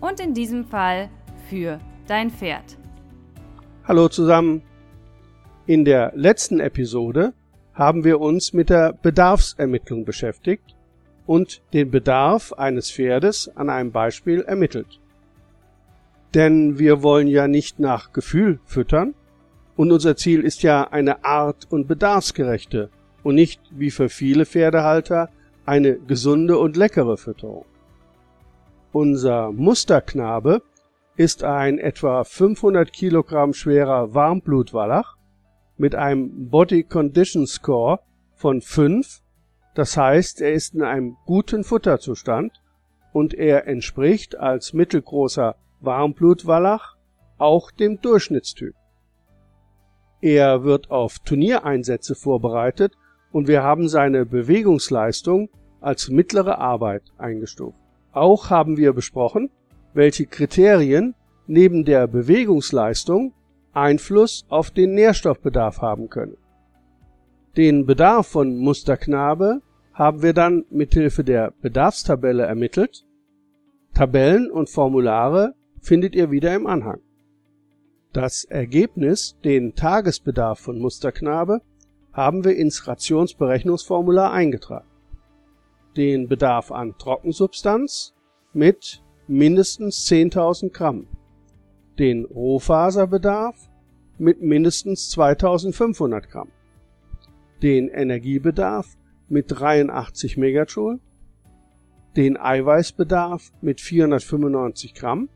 Und in diesem Fall für dein Pferd. Hallo zusammen. In der letzten Episode haben wir uns mit der Bedarfsermittlung beschäftigt und den Bedarf eines Pferdes an einem Beispiel ermittelt. Denn wir wollen ja nicht nach Gefühl füttern und unser Ziel ist ja eine art- und bedarfsgerechte und nicht wie für viele Pferdehalter eine gesunde und leckere Fütterung. Unser Musterknabe ist ein etwa 500 Kilogramm schwerer Warmblutwallach mit einem Body Condition Score von 5, das heißt, er ist in einem guten Futterzustand und er entspricht als mittelgroßer Warmblutwallach auch dem Durchschnittstyp. Er wird auf Turniereinsätze vorbereitet und wir haben seine Bewegungsleistung als mittlere Arbeit eingestuft. Auch haben wir besprochen, welche Kriterien neben der Bewegungsleistung Einfluss auf den Nährstoffbedarf haben können. Den Bedarf von Musterknabe haben wir dann mithilfe der Bedarfstabelle ermittelt. Tabellen und Formulare findet ihr wieder im Anhang. Das Ergebnis, den Tagesbedarf von Musterknabe, haben wir ins Rationsberechnungsformular eingetragen. Den Bedarf an Trockensubstanz mit mindestens 10.000 Gramm, den Rohfaserbedarf mit mindestens 2500 Gramm, den Energiebedarf mit 83 Megajoule, den Eiweißbedarf mit 495 Gramm,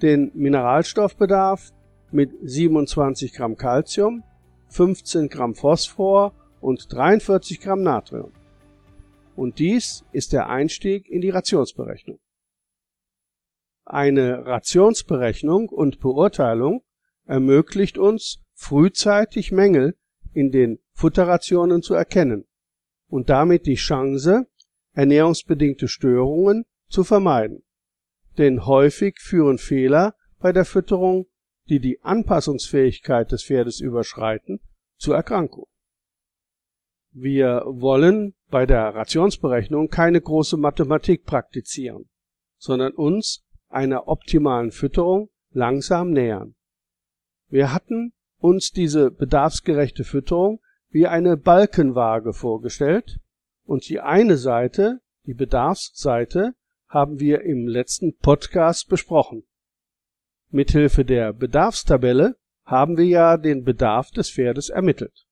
den Mineralstoffbedarf mit 27 Gramm Calcium, 15 Gramm Phosphor und 43 Gramm Natrium. Und dies ist der Einstieg in die Rationsberechnung. Eine Rationsberechnung und Beurteilung ermöglicht uns, frühzeitig Mängel in den Futterrationen zu erkennen und damit die Chance, ernährungsbedingte Störungen zu vermeiden. Denn häufig führen Fehler bei der Fütterung, die die Anpassungsfähigkeit des Pferdes überschreiten, zu Erkrankungen. Wir wollen bei der Rationsberechnung keine große Mathematik praktizieren, sondern uns einer optimalen Fütterung langsam nähern. Wir hatten uns diese bedarfsgerechte Fütterung wie eine Balkenwaage vorgestellt und die eine Seite, die Bedarfsseite, haben wir im letzten Podcast besprochen. Mithilfe der Bedarfstabelle haben wir ja den Bedarf des Pferdes ermittelt.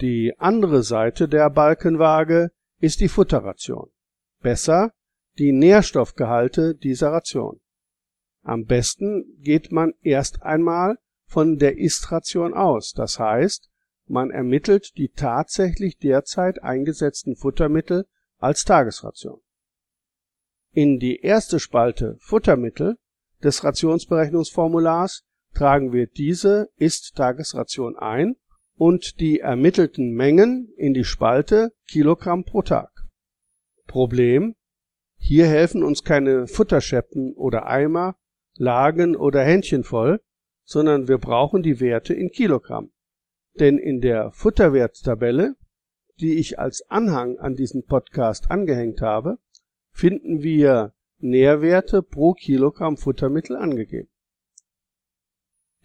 Die andere Seite der Balkenwaage ist die Futterration. Besser die Nährstoffgehalte dieser Ration. Am besten geht man erst einmal von der Ist-Ration aus, das heißt, man ermittelt die tatsächlich derzeit eingesetzten Futtermittel als Tagesration. In die erste Spalte Futtermittel des Rationsberechnungsformulars tragen wir diese Ist-Tagesration ein und die ermittelten Mengen in die Spalte Kilogramm pro Tag. Problem hier helfen uns keine Futterscheppen oder Eimer, Lagen oder Händchen voll, sondern wir brauchen die Werte in Kilogramm. Denn in der Futterwerttabelle, die ich als Anhang an diesen Podcast angehängt habe, finden wir Nährwerte pro Kilogramm Futtermittel angegeben.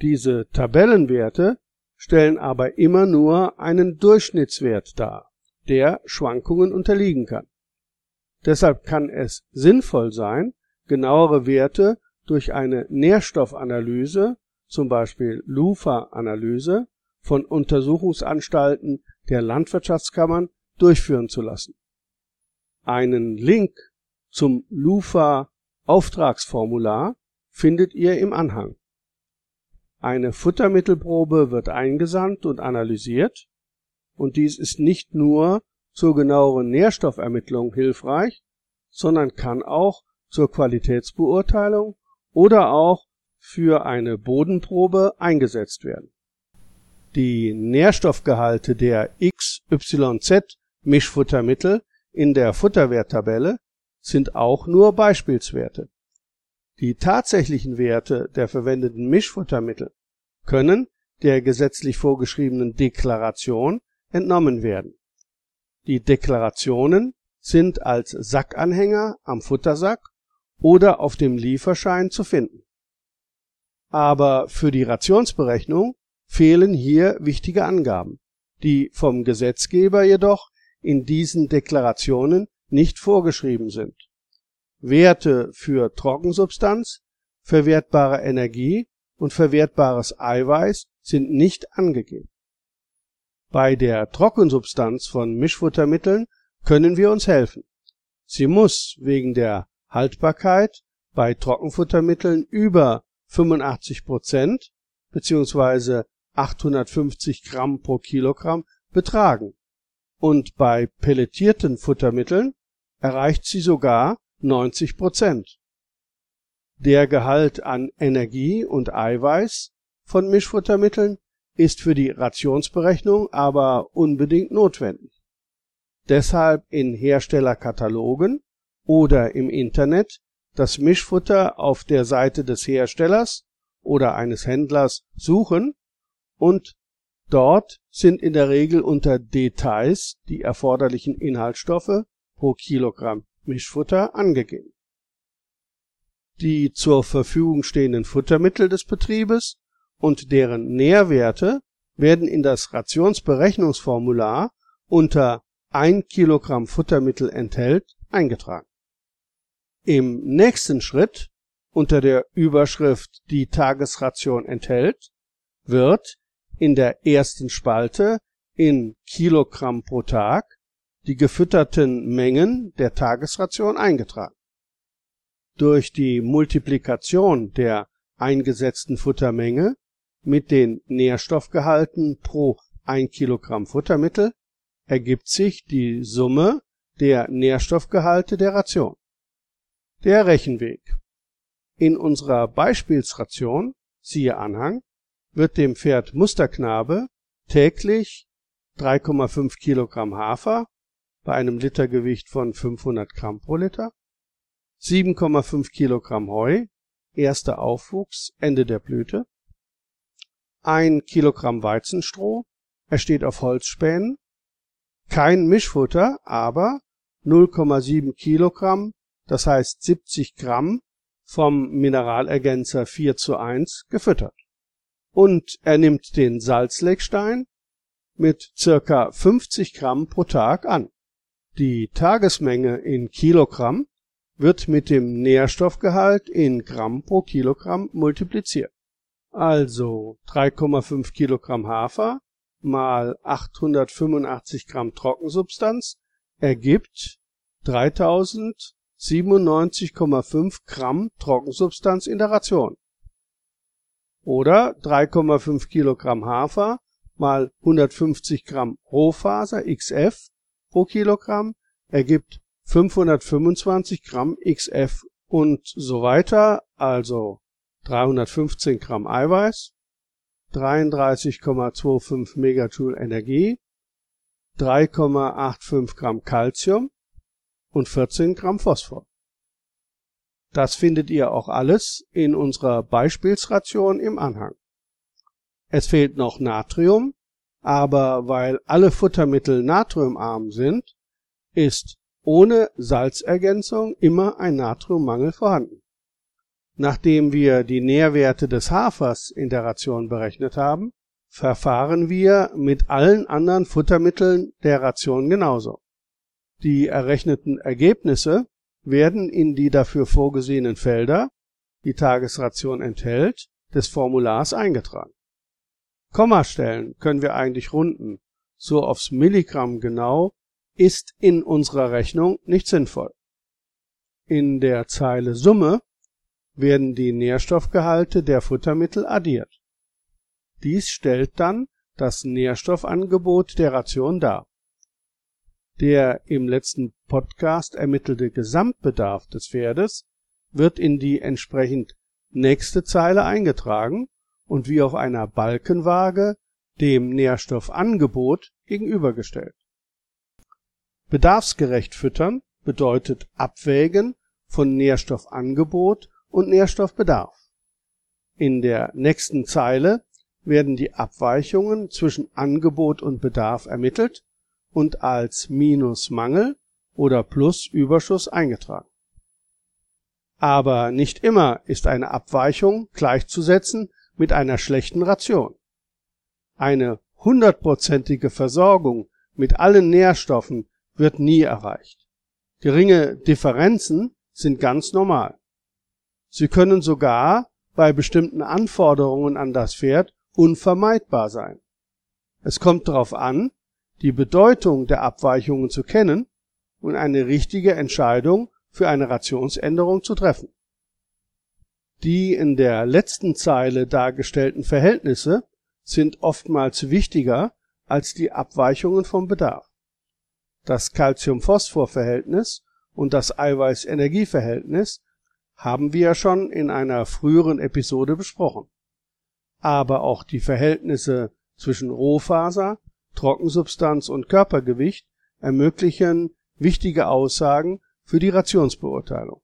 Diese Tabellenwerte stellen aber immer nur einen Durchschnittswert dar, der Schwankungen unterliegen kann. Deshalb kann es sinnvoll sein, genauere Werte durch eine Nährstoffanalyse, zum Beispiel LUFA-Analyse, von Untersuchungsanstalten der Landwirtschaftskammern durchführen zu lassen. Einen Link zum LUFA-Auftragsformular findet ihr im Anhang. Eine Futtermittelprobe wird eingesandt und analysiert, und dies ist nicht nur zur genaueren Nährstoffermittlung hilfreich, sondern kann auch zur Qualitätsbeurteilung oder auch für eine Bodenprobe eingesetzt werden. Die Nährstoffgehalte der XYZ Mischfuttermittel in der Futterwerttabelle sind auch nur Beispielswerte. Die tatsächlichen Werte der verwendeten Mischfuttermittel können der gesetzlich vorgeschriebenen Deklaration entnommen werden. Die Deklarationen sind als Sackanhänger am Futtersack oder auf dem Lieferschein zu finden. Aber für die Rationsberechnung fehlen hier wichtige Angaben, die vom Gesetzgeber jedoch in diesen Deklarationen nicht vorgeschrieben sind. Werte für Trockensubstanz, verwertbare Energie und verwertbares Eiweiß sind nicht angegeben. Bei der Trockensubstanz von Mischfuttermitteln können wir uns helfen. Sie muss wegen der Haltbarkeit bei Trockenfuttermitteln über 85 Prozent bzw. 850 Gramm pro Kilogramm betragen und bei pelletierten Futtermitteln erreicht sie sogar 90 Prozent. Der Gehalt an Energie und Eiweiß von Mischfuttermitteln ist für die Rationsberechnung aber unbedingt notwendig. Deshalb in Herstellerkatalogen oder im Internet das Mischfutter auf der Seite des Herstellers oder eines Händlers suchen und dort sind in der Regel unter Details die erforderlichen Inhaltsstoffe pro Kilogramm Mischfutter angegeben. Die zur Verfügung stehenden Futtermittel des Betriebes und deren Nährwerte werden in das Rationsberechnungsformular unter 1 Kilogramm Futtermittel enthält eingetragen. Im nächsten Schritt unter der Überschrift Die Tagesration enthält wird in der ersten Spalte in Kilogramm pro Tag die gefütterten Mengen der Tagesration eingetragen. Durch die Multiplikation der eingesetzten Futtermenge mit den Nährstoffgehalten pro 1 Kilogramm Futtermittel ergibt sich die Summe der Nährstoffgehalte der Ration. Der Rechenweg. In unserer Beispielsration, siehe Anhang, wird dem Pferd Musterknabe täglich 3,5 Kilogramm Hafer bei einem Litergewicht von 500 Gramm pro Liter, 7,5 Kilogramm Heu, erster Aufwuchs, Ende der Blüte, 1 Kilogramm Weizenstroh, er steht auf Holzspänen, kein Mischfutter, aber 0,7 Kilogramm, das heißt 70 Gramm vom Mineralergänzer 4 zu 1 gefüttert. Und er nimmt den Salzleckstein mit circa 50 Gramm pro Tag an. Die Tagesmenge in Kilogramm wird mit dem Nährstoffgehalt in Gramm pro Kilogramm multipliziert. Also 3,5 Kilogramm Hafer mal 885 Gramm Trockensubstanz ergibt 3097,5 Gramm Trockensubstanz in der Ration. Oder 3,5 Kilogramm Hafer mal 150 Gramm Rohfaser XF pro Kilogramm ergibt 525 Gramm XF und so weiter, also 315 Gramm Eiweiß, 33,25 Megajoule Energie, 3,85 Gramm Calcium und 14 Gramm Phosphor. Das findet ihr auch alles in unserer Beispielsration im Anhang. Es fehlt noch Natrium, aber weil alle Futtermittel natriumarm sind, ist ohne Salzergänzung immer ein Natriummangel vorhanden. Nachdem wir die Nährwerte des Hafers in der Ration berechnet haben, verfahren wir mit allen anderen Futtermitteln der Ration genauso. Die errechneten Ergebnisse werden in die dafür vorgesehenen Felder, die Tagesration enthält, des Formulars eingetragen Kommastellen können wir eigentlich runden, so aufs Milligramm genau ist in unserer Rechnung nicht sinnvoll. In der Zeile Summe werden die Nährstoffgehalte der Futtermittel addiert. Dies stellt dann das Nährstoffangebot der Ration dar. Der im letzten Podcast ermittelte Gesamtbedarf des Pferdes wird in die entsprechend nächste Zeile eingetragen und wie auf einer Balkenwaage dem Nährstoffangebot gegenübergestellt. Bedarfsgerecht füttern bedeutet Abwägen von Nährstoffangebot und Nährstoffbedarf. In der nächsten Zeile werden die Abweichungen zwischen Angebot und Bedarf ermittelt und als Minus Mangel oder Plus Überschuss eingetragen. Aber nicht immer ist eine Abweichung gleichzusetzen mit einer schlechten Ration. Eine hundertprozentige Versorgung mit allen Nährstoffen wird nie erreicht. Geringe Differenzen sind ganz normal. Sie können sogar bei bestimmten Anforderungen an das Pferd unvermeidbar sein. Es kommt darauf an, die Bedeutung der Abweichungen zu kennen und eine richtige Entscheidung für eine Rationsänderung zu treffen. Die in der letzten Zeile dargestellten Verhältnisse sind oftmals wichtiger als die Abweichungen vom Bedarf. Das Calcium-Phosphor-Verhältnis und das Eiweiß-Energie-Verhältnis haben wir ja schon in einer früheren Episode besprochen. Aber auch die Verhältnisse zwischen Rohfaser, Trockensubstanz und Körpergewicht ermöglichen wichtige Aussagen für die Rationsbeurteilung.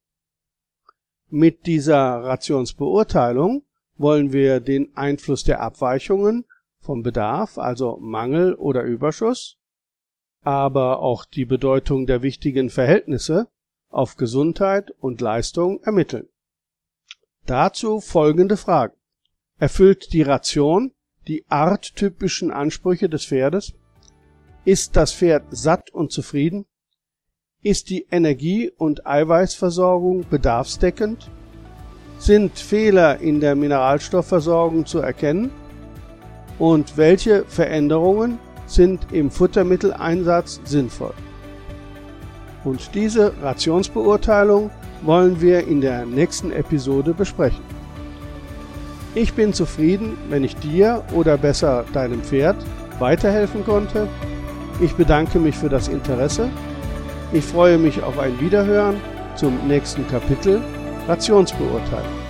Mit dieser Rationsbeurteilung wollen wir den Einfluss der Abweichungen vom Bedarf, also Mangel oder Überschuss, aber auch die Bedeutung der wichtigen Verhältnisse auf Gesundheit und Leistung ermitteln. Dazu folgende Fragen. Erfüllt die Ration die arttypischen Ansprüche des Pferdes? Ist das Pferd satt und zufrieden? Ist die Energie- und Eiweißversorgung bedarfsdeckend? Sind Fehler in der Mineralstoffversorgung zu erkennen? Und welche Veränderungen sind im Futtermitteleinsatz sinnvoll? Und diese Rationsbeurteilung wollen wir in der nächsten Episode besprechen. Ich bin zufrieden, wenn ich dir oder besser deinem Pferd weiterhelfen konnte. Ich bedanke mich für das Interesse. Ich freue mich auf ein Wiederhören zum nächsten Kapitel Rationsbeurteilung.